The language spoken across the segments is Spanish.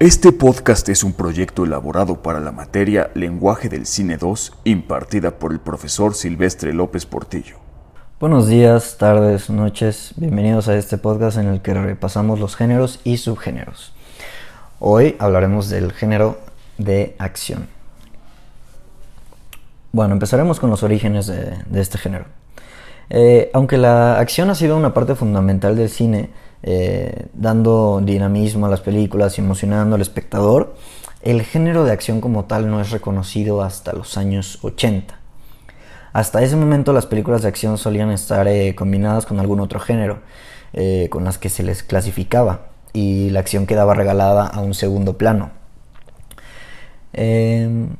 Este podcast es un proyecto elaborado para la materia Lenguaje del Cine 2, impartida por el profesor Silvestre López Portillo. Buenos días, tardes, noches, bienvenidos a este podcast en el que repasamos los géneros y subgéneros. Hoy hablaremos del género de acción. Bueno, empezaremos con los orígenes de, este género. Eh, aunque la acción ha sido una parte fundamental del cine, eh, dando dinamismo a las películas y emocionando al espectador, el género de acción como tal no es reconocido hasta los años 80. Hasta ese momento las películas de acción solían estar eh, combinadas con algún otro género, eh, con las que se les clasificaba, y la acción quedaba regalada a un segundo plano. Em,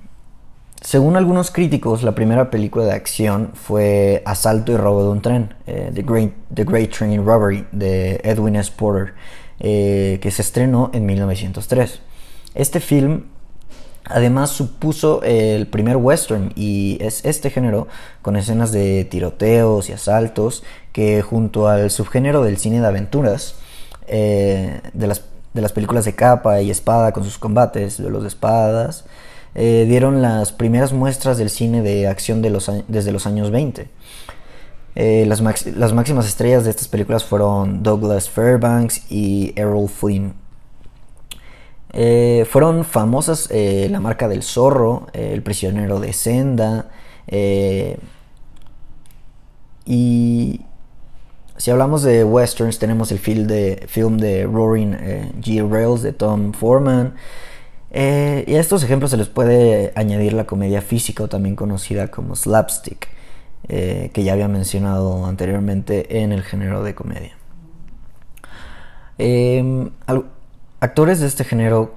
según algunos críticos, la primera película de acción fue Asalto y robo de un tren, eh, The, Great, The, Great, Train Robbery, de Edwin S. Porter, eh, que se estrenó en 1903. Este film además supuso el primer western y es este género con escenas de tiroteos y asaltos que junto al subgénero del cine de aventuras, eh, de, las, de las películas de capa y espada con sus combates, de los de espadas, eh, dieron las primeras muestras del cine de acción de los, desde los años 20. Eh, las, las, máximas estrellas de estas películas fueron Douglas Fairbanks y Errol Flynn. Eh, fueron famosas La marca del zorro, El prisionero de Senda y si hablamos de westerns tenemos el film de, film de Roaring G. Rails de Tom Foreman. Eh, y a estos ejemplos se les puede añadir la comedia física o también conocida como slapstick, eh, que ya había mencionado anteriormente en el género de comedia. Em, actores de este género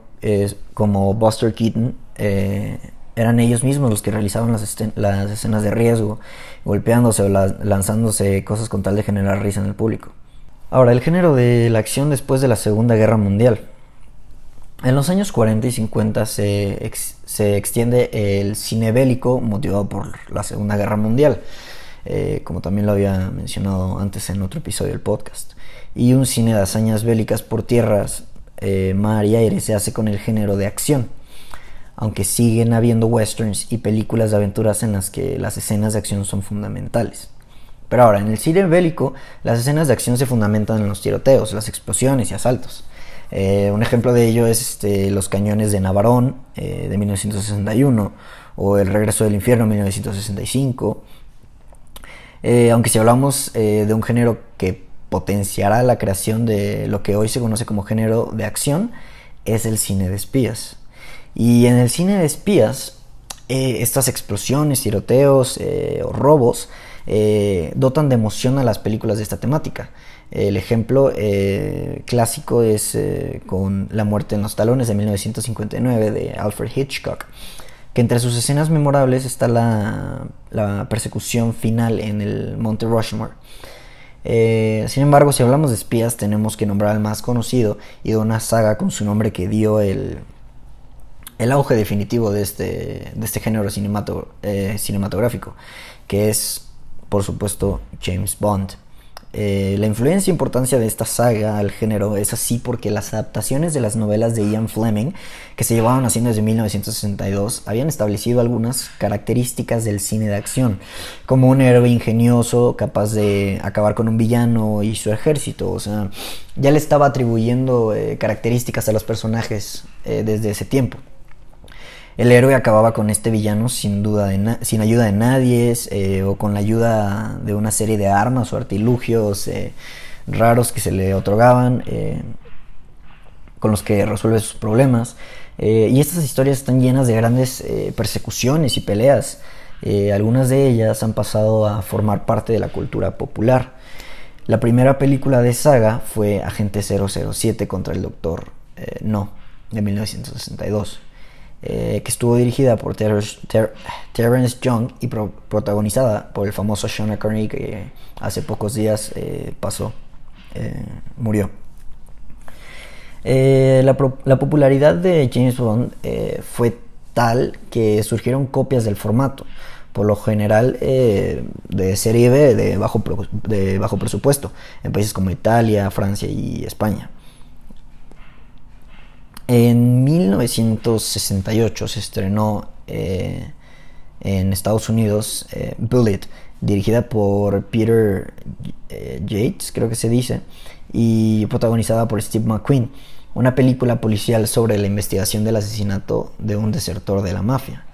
como Buster Keaton eh, eran ellos mismos los que realizaban las, escenas de riesgo, golpeándose o lanzándose cosas con tal de generar risa en el público. Ahora, el género de la acción después de la Segunda Guerra Mundial. En los años 40 y 50 se, se extiende el cine bélico motivado por la Segunda Guerra Mundial, eh, como también lo había mencionado antes en otro episodio del podcast. Y un cine de hazañas bélicas por tierras, eh, mar y aire se hace con el género de acción, aunque siguen habiendo westerns y películas de aventuras en las que las escenas de acción son fundamentales. Pero ahora, en el cine bélico, las escenas de acción se fundamentan en los tiroteos, las explosiones y asaltos. Eh, un ejemplo de ello es este, Los Cañones de Navarón eh, de 1961 o El Regreso del Infierno de 1965. Eh, aunque si hablamos de un género que potenciará la creación de lo que hoy se conoce como género de acción, es el cine de espías. Y en el cine de espías, estas explosiones, tiroteos o robos dotan de emoción a las películas de esta temática. El ejemplo eh, clásico es eh, con La muerte en los talones de 1959 de Alfred Hitchcock, que entre sus escenas memorables está la, persecución final en el Monte Rushmore. Eh, sin embargo, si hablamos de espías, tenemos que nombrar al más conocido y de una saga con su nombre que dio el, el auge definitivo de este, de este género cinematográfico, que es, por supuesto, James Bond. Eh, la influencia e importancia de esta saga al género es así porque las adaptaciones de las novelas de Ian Fleming, que se llevaban haciendo desde 1962, habían establecido algunas características del cine de acción, como un héroe ingenioso capaz de acabar con un villano y su ejército, o sea, ya le estaba atribuyendo eh, características a los personajes eh, desde ese tiempo. El héroe acababa con este villano sin duda sin ayuda de nadie eh, o con la ayuda de una serie de armas o artilugios eh, raros que se le otorgaban eh, con los que resuelve sus problemas. y estas historias están llenas de grandes persecuciones y peleas. algunas de ellas han pasado a formar parte de la cultura popular. La primera película de saga fue Agente 007 contra el Doctor No, de 1962. Eh, que estuvo dirigida por Terrence Young y protagonizada por el famoso Sean Connery que hace pocos días eh, pasó, eh, murió. La, la, popularidad de James Bond fue tal que surgieron copias del formato, por lo general de serie B de bajo, de bajo presupuesto, en países como Italia, Francia y España. En 1968 se estrenó eh, en Estados Unidos eh, Bullet, dirigida por Peter eh, Yates, creo que se dice, y protagonizada por Steve McQueen, una película policial sobre la investigación del asesinato de un desertor de la mafia.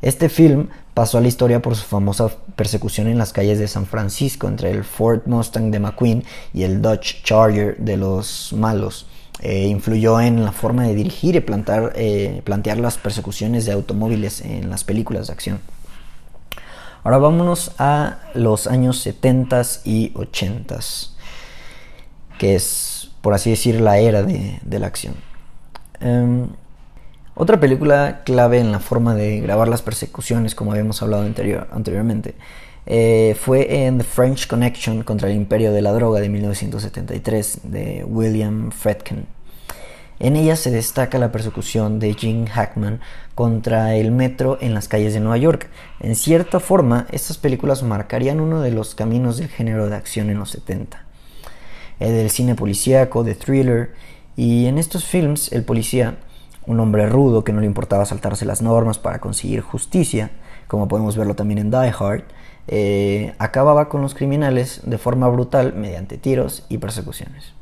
Este film pasó a la historia por su famosa persecución en las calles de San Francisco entre el Ford Mustang de McQueen y el Dodge Charger de los malos. Eh, influyó en la forma de dirigir y plantar, eh, plantear las persecuciones de automóviles en las películas de acción. Ahora vámonos a los años 70 y 80, que es, por así decir, la era de, la acción. Em, otra película clave en la forma de grabar las persecuciones, como habíamos hablado anterior, anteriormente, eh, fue en The French Connection contra el Imperio de la Droga de 1973 de William Fredkin. En ella se destaca la persecución de Gene Hackman contra el metro en las calles de Nueva York. En cierta forma, estas películas marcarían uno de los caminos del género de acción en los 70. El del cine policíaco, de thriller, y en estos films el policía un hombre rudo que no le importaba saltarse las normas para conseguir justicia, como podemos verlo también en Die Hard, eh, acababa con los criminales de forma brutal mediante tiros y persecuciones.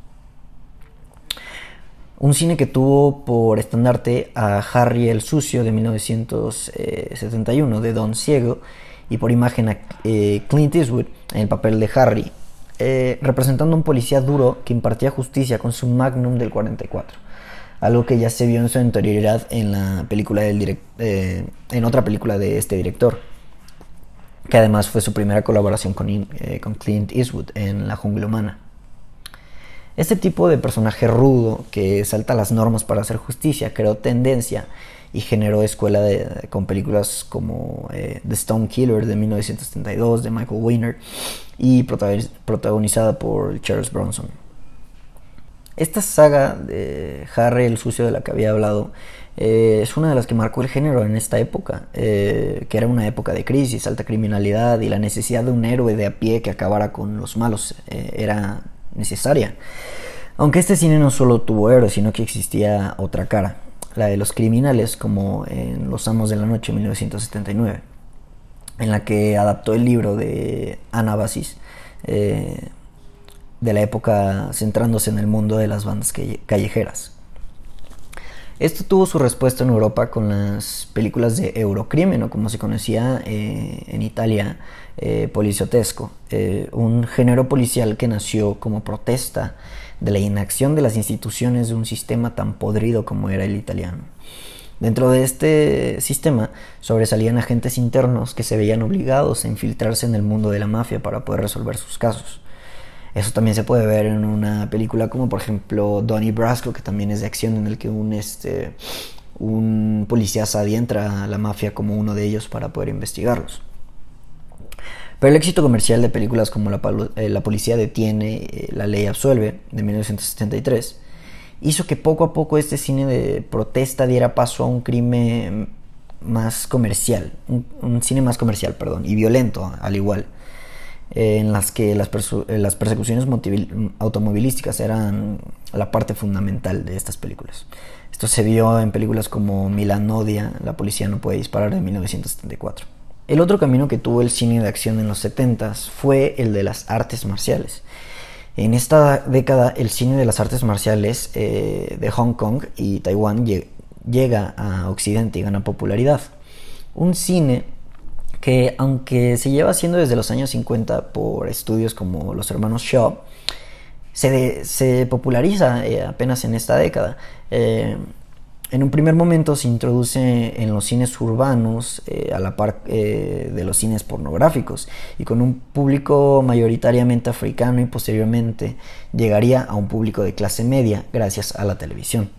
Un cine que tuvo por estandarte a Harry el Sucio de 1971 de Don Ciego y por imagen a eh, Clint Eastwood en el papel de Harry, eh, representando un policía duro que impartía justicia con su magnum del 44 algo que ya se vio en su anterioridad en la película del eh, en otra película de este director, que además fue su primera colaboración con, eh, con Clint Eastwood en La jungla humana. Este tipo de personaje rudo que salta las normas para hacer justicia creó tendencia y generó escuela de, con películas como eh, The Stone Killer de 1972 de Michael Weiner y protagonizada por Charles Bronson. Esta saga de Harry el sucio de la que había hablado eh, es una de las que marcó el género en esta época, eh, que era una época de crisis, alta criminalidad y la necesidad de un héroe de a pie que acabara con los malos eh, era necesaria. Aunque este cine no solo tuvo héroes, sino que existía otra cara, la de los criminales, como en Los Amos de la Noche 1979, en la que adaptó el libro de Anabasis de la época centrándose en el mundo de las bandas callejeras. Esto tuvo su respuesta en Europa con las películas de Eurocrimen, o como se conocía eh, en Italia, eh, Policiotesco, eh, un género policial que nació como protesta de la inacción de las instituciones de un sistema tan podrido como era el italiano. Dentro de este sistema sobresalían agentes internos que se veían obligados a infiltrarse en el mundo de la mafia para poder resolver sus casos. Eso también se puede ver en una película como por ejemplo Donnie Brasco, que también es de acción, en el que un, este, un policía se adentra a la mafia como uno de ellos para poder investigarlos. Pero el éxito comercial de películas como La, eh, la Policía Detiene, eh, La Ley Absuelve, de 1973, hizo que poco a poco este cine de protesta diera paso a un crimen más comercial, un cine más comercial, perdón, y violento al igual en las que las, eh, persecuciones automovilísticas eran la parte fundamental de estas películas. Esto se vio en películas como Milan Odia, La policía no puede disparar de 1974. El otro camino que tuvo el cine de acción en los 70 fue el de las artes marciales. En esta década el cine de las artes marciales eh, de Hong Kong y Taiwán llega a Occidente y gana popularidad. Un cine que aunque se lleva haciendo desde los años 50 por estudios como los hermanos Shaw, se, populariza eh, apenas en esta década. Eh, en un primer momento se introduce en los cines urbanos eh, a la par de los cines pornográficos y con un público mayoritariamente africano y posteriormente llegaría a un público de clase media gracias a la televisión.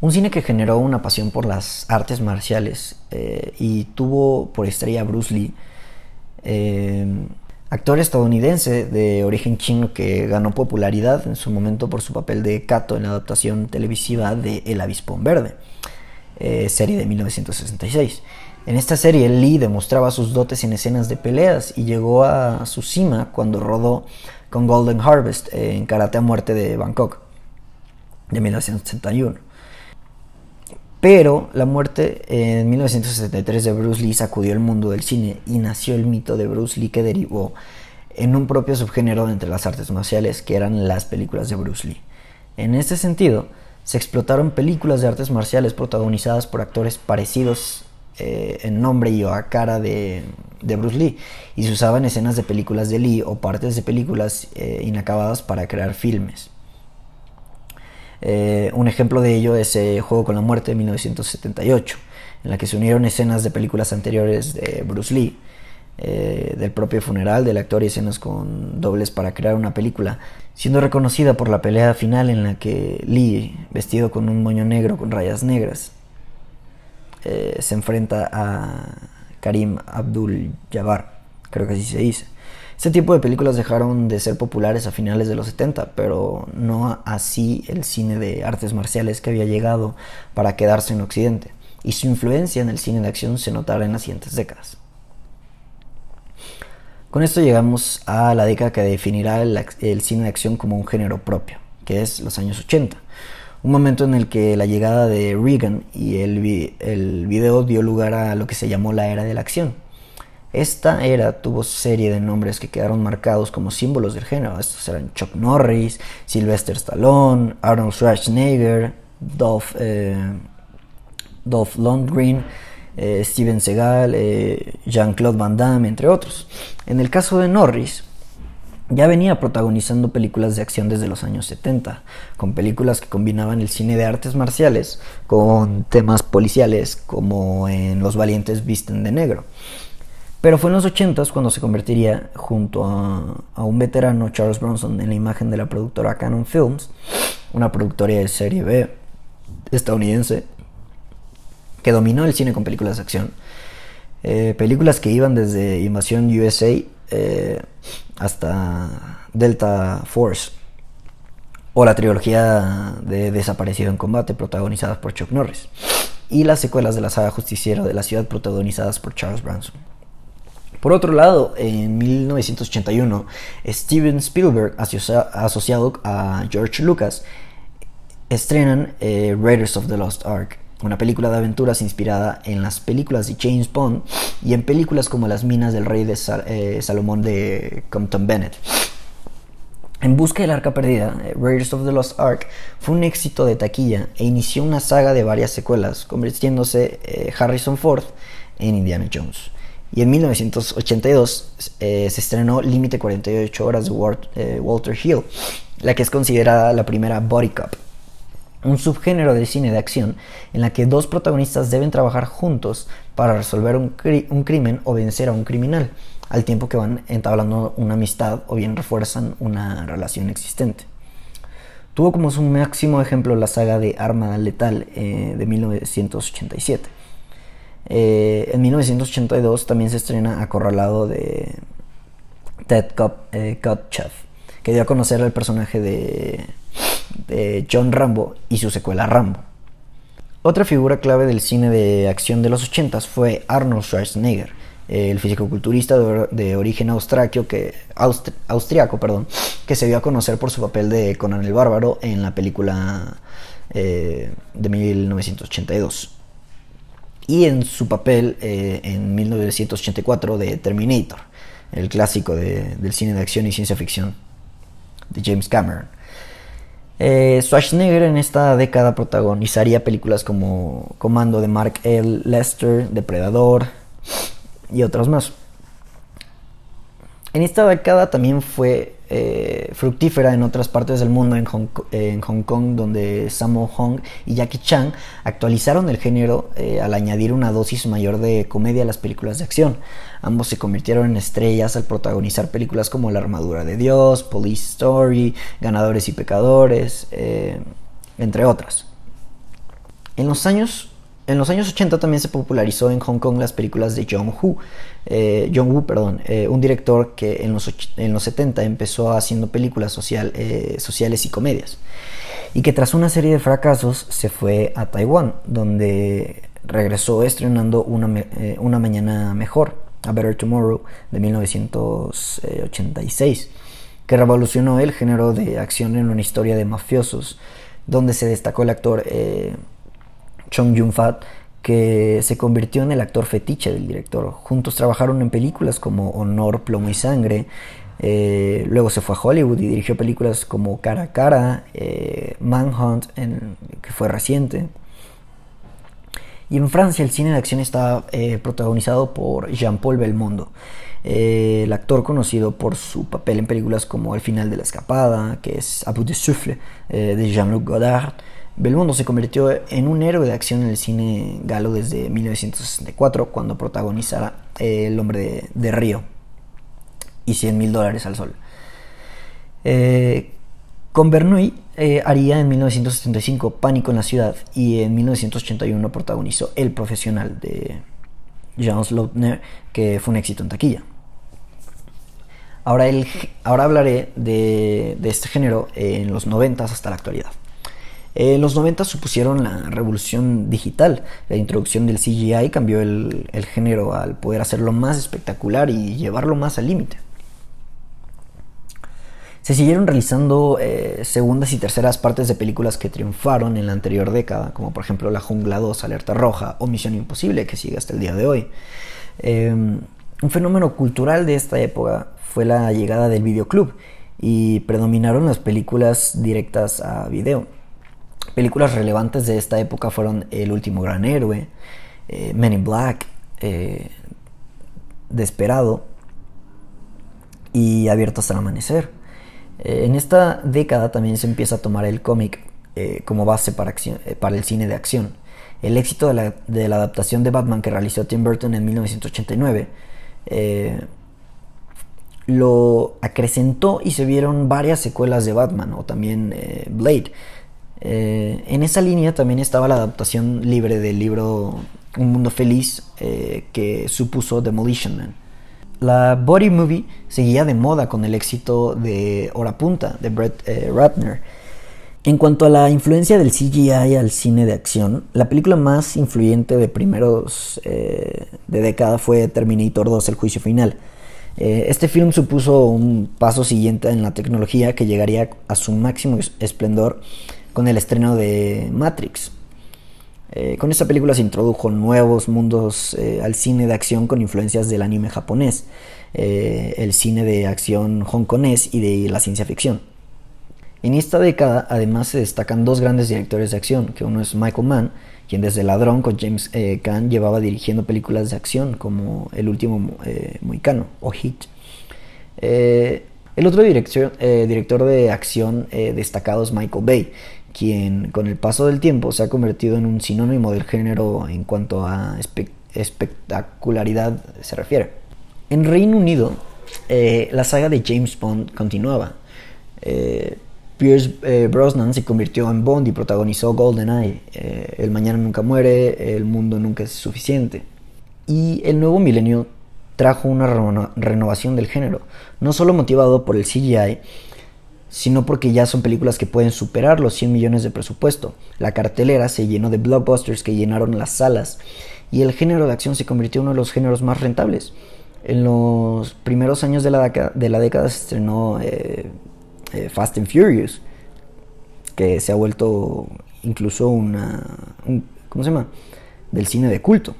Un cine que generó una pasión por las artes marciales eh, y tuvo por estrella Bruce Lee, eh, actor estadounidense de origen chino que ganó popularidad en su momento por su papel de Kato en la adaptación televisiva de El Avispón Verde, eh, serie de 1966. En esta serie Lee demostraba sus dotes en escenas de peleas y llegó a su cima cuando rodó con Golden Harvest en Karate a Muerte de Bangkok de 1961. Pero la muerte en 1973 de Bruce Lee sacudió el mundo del cine y nació el mito de Bruce Lee que derivó en un propio subgénero entre las artes marciales que eran las películas de Bruce Lee. En este sentido, se explotaron películas de artes marciales protagonizadas por actores parecidos eh, en nombre y a cara de, Bruce Lee y se usaban escenas de películas de Lee o partes de películas eh, inacabadas para crear filmes. Eh, un ejemplo de ello es Juego con la Muerte de 1978, en la que se unieron escenas de películas anteriores de Bruce Lee, eh, del propio funeral del actor y escenas con dobles para crear una película, siendo reconocida por la pelea final en la que Lee, vestido con un moño negro con rayas negras, eh, se enfrenta a Karim Abdul Jabbar, creo que así se dice. Este tipo de películas dejaron de ser populares a finales de los 70, pero no así el cine de artes marciales que había llegado para quedarse en Occidente, y su influencia en el cine de acción se notará en las siguientes décadas. Con esto llegamos a la década que definirá el, cine de acción como un género propio, que es los años 80, un momento en el que la llegada de Reagan y el, el video dio lugar a lo que se llamó la era de la acción esta era tuvo serie de nombres que quedaron marcados como símbolos del género. Estos eran Chuck Norris, Sylvester Stallone, Arnold Schwarzenegger, Dolph, eh, Dolph Lundgren, eh, Steven Seagal, eh, Jean-Claude Van Damme, entre otros. En el caso de Norris, ya venía protagonizando películas de acción desde los años 70, con películas que combinaban el cine de artes marciales con temas policiales como en Los Valientes Visten de Negro. Pero fue en los 80 cuando se convertiría junto a, un veterano Charles Bronson en la imagen de la productora Canon Films, una productora de serie B estadounidense que dominó el cine con películas de acción. Eh, películas que iban desde Invasión USA eh, hasta Delta Force o la trilogía de Desaparecido en Combate protagonizadas por Chuck Norris y las secuelas de la saga Justiciero de la Ciudad protagonizadas por Charles Bronson. Por otro lado, en 1981, Steven Spielberg, asociado a George Lucas, estrenan eh, Raiders of the Lost Ark, una película de aventuras inspirada en las películas de James Bond y en películas como Las Minas del Rey de eh, Salomón de Compton Bennett. En busca del arca perdida, eh, Raiders of the Lost Ark fue un éxito de taquilla e inició una saga de varias secuelas, convirtiéndose Harrison Ford en Indiana Jones. Y en 1982 eh, se estrenó Límite 48 horas de eh, Walter Hill, la que es considerada la primera body cop, un subgénero de cine de acción en la que dos protagonistas deben trabajar juntos para resolver un, un crimen o vencer a un criminal, al tiempo que van entablando una amistad o bien refuerzan una relación existente. Tuvo como su máximo ejemplo la saga de Arma Letal eh, de 1987 eh, en 1982 también se estrena Acorralado de Ted eh, Kotcheff, que dio a conocer al personaje de, John Rambo y su secuela Rambo. Otra figura clave del cine de acción de los 80 fue Arnold Schwarzenegger, el fisicoculturista de, de origen austriaco que, austriaco, perdón, que se dio a conocer por su papel de Conan el Bárbaro en la película eh, de 1982 y en su papel eh, en 1984 de Terminator, el clásico del cine de acción y ciencia ficción de James Cameron. Eh, Schwarzenegger en esta década protagonizaría películas como Comando de Mark L. Lester, Depredador y otras más. En esta década también fue eh, fructífera en otras partes del mundo, en Hong, Kong, donde Sammo Hong y Jackie Chan actualizaron el género eh, al añadir una dosis mayor de comedia a las películas de acción. Ambos se convirtieron en estrellas al protagonizar películas como La Armadura de Dios, Police Story, Ganadores y Pecadores, eh, entre otras. En los años en los años 80 también se popularizó en Hong Kong las películas de John Woo, eh, John Woo, perdón, eh, un director que en los, en los 70 empezó haciendo películas social, eh, sociales y comedias, y que tras una serie de fracasos se fue a Taiwán, donde regresó estrenando Una, una Mañana Mejor, A Better Tomorrow, de 1986, que revolucionó el género de acción en una historia de mafiosos, donde se destacó el actor Chong Yun-fat, que se convirtió en el actor fetiche del director. Juntos trabajaron en películas como Honor, Plomo y Sangre. Eh, luego se fue a Hollywood y dirigió películas como Cara a Cara, eh, Manhunt, que fue reciente. Y en Francia el cine de acción está eh, protagonizado por Jean-Paul Belmondo, el actor conocido por su papel en películas como El final de la escapada, que es A bout de souffle, de Jean-Luc Godard, Belmondo se convirtió en un héroe de acción en el cine galo desde 1964 cuando protagonizara El hombre de, Río y 100 mil dólares al sol. Eh, con Bernoulli eh, haría en 1975 Pánico en la ciudad y en 1981 protagonizó El profesional de Jean Lautner que fue un éxito en taquilla. Ahora, el, ahora hablaré de, de este género en los 90 hasta la actualidad. En los 90 supusieron la revolución digital. La introducción del CGI cambió el, género al poder hacerlo más espectacular y llevarlo más al límite. Se siguieron realizando eh, segundas y terceras partes de películas que triunfaron en la anterior década, como por ejemplo La Jungla 2, Alerta Roja o Misión Imposible, que sigue hasta el día de hoy. Em, un fenómeno cultural de esta época fue la llegada del videoclub y predominaron las películas directas a video. Películas relevantes de esta época fueron El último gran héroe, eh, Men in Black, eh, Desperado y Abierto hasta el amanecer. Eh, en esta década también se empieza a tomar el cómic como base para, el cine de acción. El éxito de la, adaptación de Batman que realizó Tim Burton en 1989 lo acrecentó y se vieron varias secuelas de Batman o también Blade eh, en esa línea también estaba la adaptación libre del libro Un Mundo Feliz eh, que supuso Demolition Man. La body movie seguía de moda con el éxito de Hora Punta de Brett eh, Ratner. En cuanto a la influencia del CGI al cine de acción, la película más influyente de primeros de década fue Terminator 2, El Juicio Final. este film supuso un paso siguiente en la tecnología que llegaría a su máximo esplendor con el estreno de Matrix. Eh, con esta película se introdujo nuevos mundos eh, al cine de acción con influencias del anime japonés, eh, el cine de acción hongkonés y de la ciencia ficción. En esta década además se destacan dos grandes directores de acción, que uno es Michael Mann, quien desde Ladrón con James Caan llevaba dirigiendo películas de acción como El último Moicano o Hit. el otro director, director de acción destacado es Michael Bay, quien con el paso del tiempo se ha convertido en un sinónimo del género en cuanto a espectacularidad se refiere. En Reino Unido, eh, la saga de James Bond continuaba. Eh, Pierce eh, Brosnan se convirtió en Bond y protagonizó GoldenEye. el mañana nunca muere, el mundo nunca es suficiente. Y el nuevo milenio trajo una renovación del género, no solo motivado por el CGI, sino porque ya son películas que pueden superar los 100 millones de presupuesto. La cartelera se llenó de blockbusters que llenaron las salas y el género de acción se convirtió en uno de los géneros más rentables. En los primeros años de la, década se estrenó eh, eh, Fast and Furious, que se ha vuelto incluso una... ¿Cómo se llama? Del cine de culto.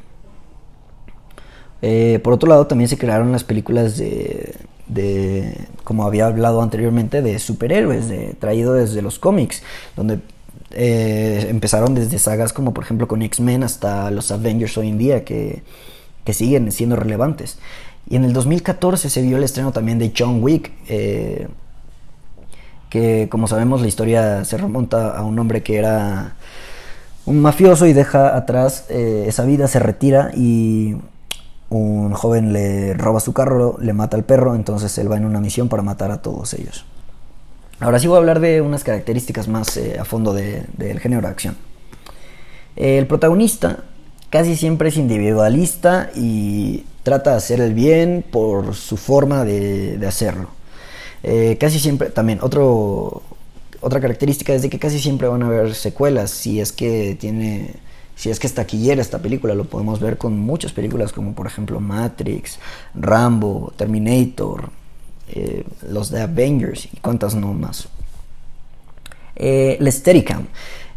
Eh, por otro lado, también se crearon las películas de de, como había hablado anteriormente, de superhéroes, de, traído desde los cómics, donde eh, empezaron desde sagas como por ejemplo con X-Men hasta los Avengers hoy en día, que, siguen siendo relevantes. Y en el 2014 se vio el estreno también de John Wick, eh, que como sabemos la historia se remonta a un hombre que era un mafioso y deja atrás eh, esa vida, se retira y un joven le roba su carro, le mata al perro, entonces él va en una misión para matar a todos ellos. Ahora sí voy a hablar de unas características más eh, a fondo del género de acción. El protagonista casi siempre es individualista y trata de hacer el bien por su forma de, hacerlo. Eh, casi siempre, también, otro, otra característica es de que casi siempre van a haber secuelas si es que tiene si es que es taquillera esta película, lo podemos ver con muchas películas como por ejemplo Matrix, Rambo, Terminator, eh, los de Avengers y cuántas no más. Eh, la Steadicam.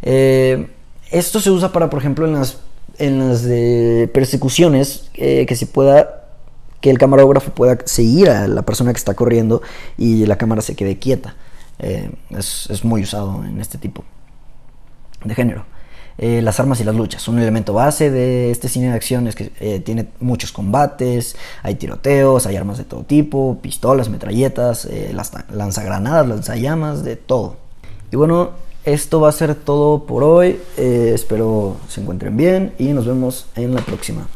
Eh, esto se usa para, por ejemplo, en las, en las de persecuciones, eh, que se pueda, que el camarógrafo pueda seguir a la persona que está corriendo y la cámara se quede quieta. Es, es, muy usado en este tipo de género. Eh, las armas y las luchas, un elemento base de este cine de acción es que eh, tiene muchos combates, hay tiroteos, hay armas de todo tipo, pistolas, metralletas, eh, lanzagranadas, lanzallamas, de todo. Y bueno, esto va a ser todo por hoy. espero se encuentren bien y nos vemos en la próxima.